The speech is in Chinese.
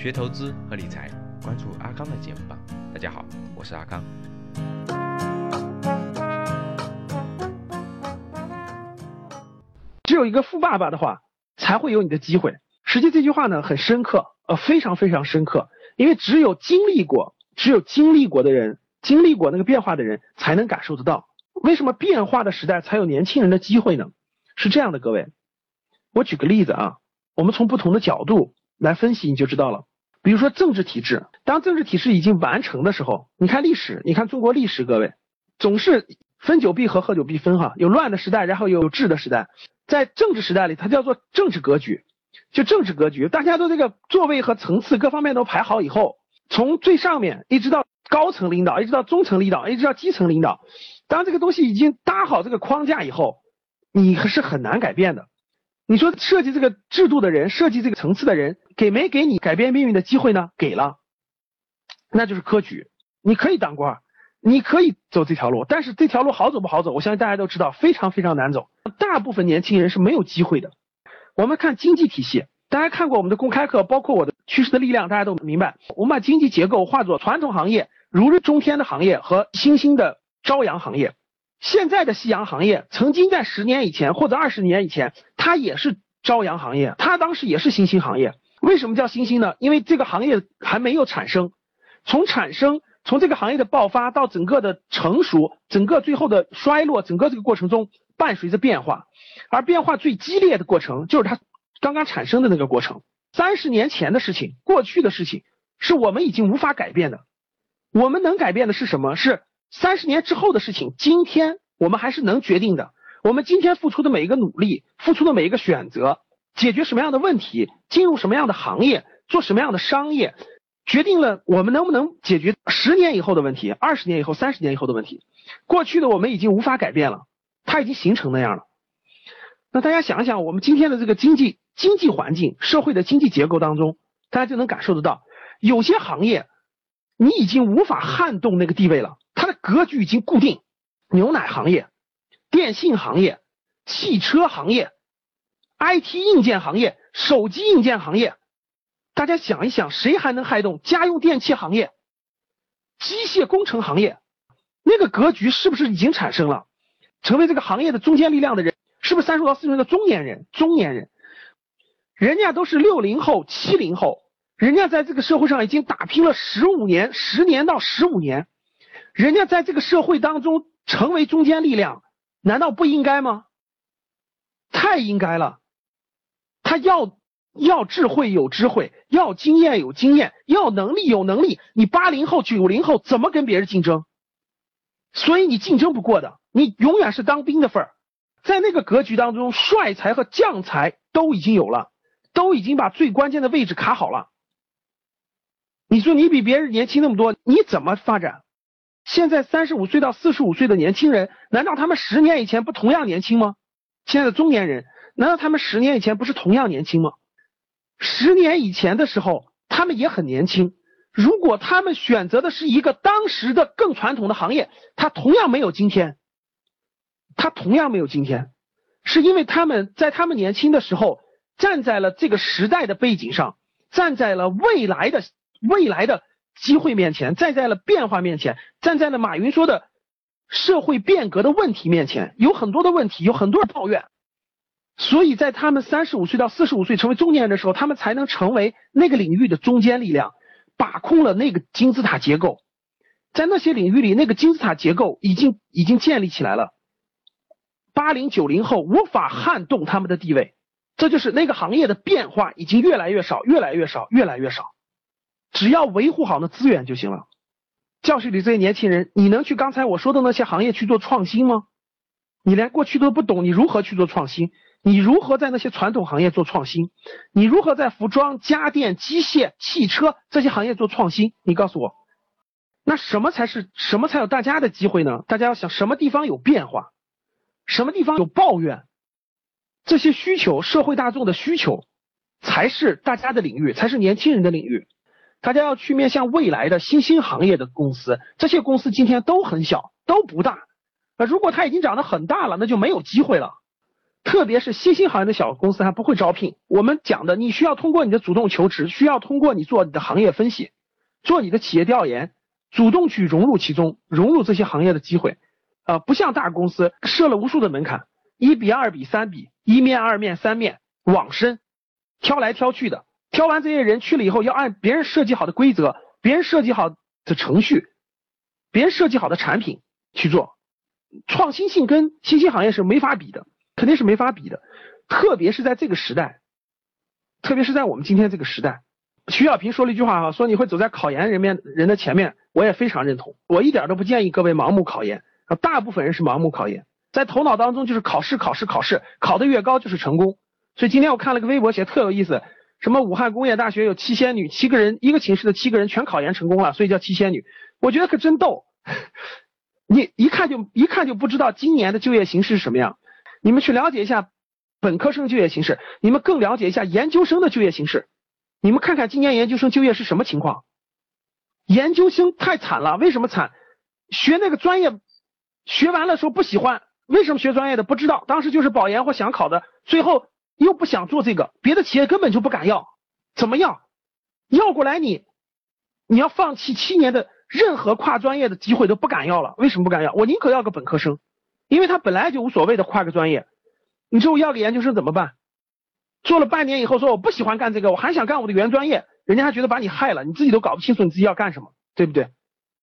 学投资和理财，关注阿康的节目吧。大家好，我是阿康。只有一个富爸爸的话，才会有你的机会。实际这句话呢很深刻，呃，非常非常深刻，因为只有经历过，只有经历过的人，经历过那个变化的人，才能感受得到。为什么变化的时代才有年轻人的机会呢？是这样的，各位，我举个例子啊，我们从不同的角度来分析，你就知道了。比如说政治体制，当政治体制已经完成的时候，你看历史，你看中国历史，各位总是分久必合，合久必分哈，有乱的时代，然后有治的时代。在政治时代里，它叫做政治格局，就政治格局，大家都这个座位和层次各方面都排好以后，从最上面一直到高层领导，一直到中层领导，一直到基层领导，当这个东西已经搭好这个框架以后，你是很难改变的。你说设计这个制度的人，设计这个层次的人，给没给你改变命运的机会呢？给了，那就是科举，你可以当官，你可以走这条路，但是这条路好走不好走？我相信大家都知道，非常非常难走。大部分年轻人是没有机会的。我们看经济体系，大家看过我们的公开课，包括我的趋势的力量，大家都明白。我们把经济结构化作传统行业、如日中天的行业和新兴的朝阳行业。现在的夕阳行业，曾经在十年以前或者二十年以前，它也是朝阳行业，它当时也是新兴行业。为什么叫新兴呢？因为这个行业还没有产生，从产生，从这个行业的爆发到整个的成熟，整个最后的衰落，整个这个过程中伴随着变化，而变化最激烈的过程就是它刚刚产生的那个过程。三十年前的事情，过去的事情，是我们已经无法改变的。我们能改变的是什么？是。三十年之后的事情，今天我们还是能决定的。我们今天付出的每一个努力，付出的每一个选择，解决什么样的问题，进入什么样的行业，做什么样的商业，决定了我们能不能解决十年以后的问题，二十年以后、三十年以后的问题。过去的我们已经无法改变了，它已经形成那样了。那大家想一想，我们今天的这个经济经济环境、社会的经济结构当中，大家就能感受得到，有些行业你已经无法撼动那个地位了。它的格局已经固定，牛奶行业、电信行业、汽车行业、IT 硬件行业、手机硬件行业，大家想一想，谁还能撼动家用电器行业、机械工程行业？那个格局是不是已经产生了？成为这个行业的中坚力量的人，是不是三十到四十岁的中年人？中年人，人家都是六零后、七零后，人家在这个社会上已经打拼了十五年、十年到十五年。人家在这个社会当中成为中坚力量，难道不应该吗？太应该了。他要要智慧有智慧，要经验有经验，要能力有能力。你八零后、九零后怎么跟别人竞争？所以你竞争不过的，你永远是当兵的份儿。在那个格局当中，帅才和将才都已经有了，都已经把最关键的位置卡好了。你说你比别人年轻那么多，你怎么发展？现在三十五岁到四十五岁的年轻人，难道他们十年以前不同样年轻吗？现在的中年人，难道他们十年以前不是同样年轻吗？十年以前的时候，他们也很年轻。如果他们选择的是一个当时的更传统的行业，他同样没有今天。他同样没有今天，是因为他们在他们年轻的时候，站在了这个时代的背景上，站在了未来的未来的。机会面前，站在了变化面前，站在了马云说的社会变革的问题面前，有很多的问题，有很多的抱怨，所以在他们三十五岁到四十五岁成为中年人的时候，他们才能成为那个领域的中坚力量，把控了那个金字塔结构，在那些领域里，那个金字塔结构已经已经建立起来了，八零九零后无法撼动他们的地位，这就是那个行业的变化已经越来越少，越来越少，越来越少。只要维护好那资源就行了。教室里这些年轻人，你能去刚才我说的那些行业去做创新吗？你连过去都不懂，你如何去做创新？你如何在那些传统行业做创新？你如何在服装、家电、机械、汽车这些行业做创新？你告诉我，那什么才是什么才有大家的机会呢？大家要想什么地方有变化，什么地方有抱怨，这些需求，社会大众的需求，才是大家的领域，才是年轻人的领域。大家要去面向未来的新兴行业的公司，这些公司今天都很小，都不大。那如果它已经长得很大了，那就没有机会了。特别是新兴行业的小公司还不会招聘。我们讲的，你需要通过你的主动求职，需要通过你做你的行业分析，做你的企业调研，主动去融入其中，融入这些行业的机会。呃，不像大公司设了无数的门槛，一比二比三比，一面二面三面网深，挑来挑去的，挑完这些人去了以后，要按别人设计好的规则，别人设计好的程序，别人设计好的产品去做，创新性跟新兴行业是没法比的，肯定是没法比的，特别是在这个时代，特别是在我们今天这个时代，徐小平说了一句话哈，说你会走在考研人面人的前面，我也非常认同，我一点都不建议各位盲目考研。大部分人是盲目考研，在头脑当中就是考试，考试，考试，考得越高就是成功。所以今天我看了个微博，写特有意思，什么武汉工业大学有七仙女，七个人一个寝室的七个人全考研成功了，所以叫七仙女。我觉得可真逗，你一看就一看就不知道今年的就业形势是什么样。你们去了解一下本科生就业形势，你们更了解一下研究生的就业形势。你们看看今年研究生就业是什么情况？研究生太惨了，为什么惨？学那个专业。学完了说不喜欢，为什么学专业的不知道？当时就是保研或想考的，最后又不想做这个，别的企业根本就不敢要，怎么样？要过来你，你要放弃七年的任何跨专业的机会都不敢要了，为什么不敢要？我宁可要个本科生，因为他本来就无所谓的跨个专业，你说我要个研究生怎么办？做了半年以后说我不喜欢干这个，我还想干我的原专业，人家还觉得把你害了，你自己都搞不清楚你自己要干什么，对不对？